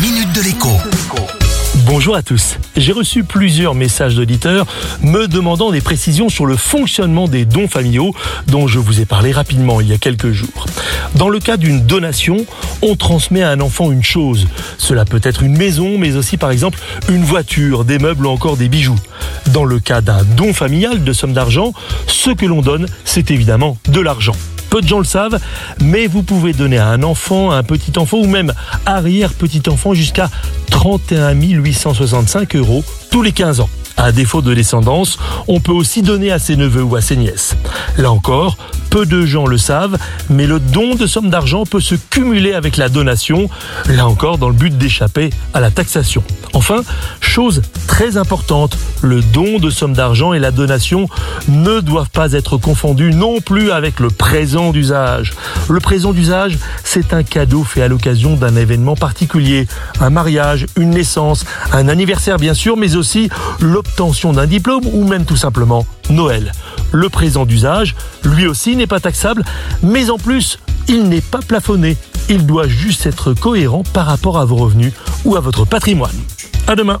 minute de l'écho. Bonjour à tous. J'ai reçu plusieurs messages d'auditeurs me demandant des précisions sur le fonctionnement des dons familiaux dont je vous ai parlé rapidement il y a quelques jours. Dans le cas d'une donation, on transmet à un enfant une chose. Cela peut être une maison, mais aussi par exemple une voiture, des meubles ou encore des bijoux. Dans le cas d'un don familial de somme d'argent, ce que l'on donne, c'est évidemment de l'argent. Peu de gens le savent, mais vous pouvez donner à un enfant, à un petit enfant ou même arrière-petit enfant jusqu'à 31 865 euros tous les 15 ans. À défaut de descendance, on peut aussi donner à ses neveux ou à ses nièces. Là encore, peu de gens le savent, mais le don de somme d'argent peut se cumuler avec la donation, là encore dans le but d'échapper à la taxation. Enfin, chose très importante, le don de somme d'argent et la donation ne doivent pas être confondus non plus avec le présent d'usage. Le présent d'usage, c'est un cadeau fait à l'occasion d'un événement particulier, un mariage, une naissance, un anniversaire bien sûr, mais aussi l'obtention d'un diplôme ou même tout simplement Noël. Le présent d'usage, lui aussi, n'est pas taxable, mais en plus, il n'est pas plafonné. Il doit juste être cohérent par rapport à vos revenus ou à votre patrimoine. À demain.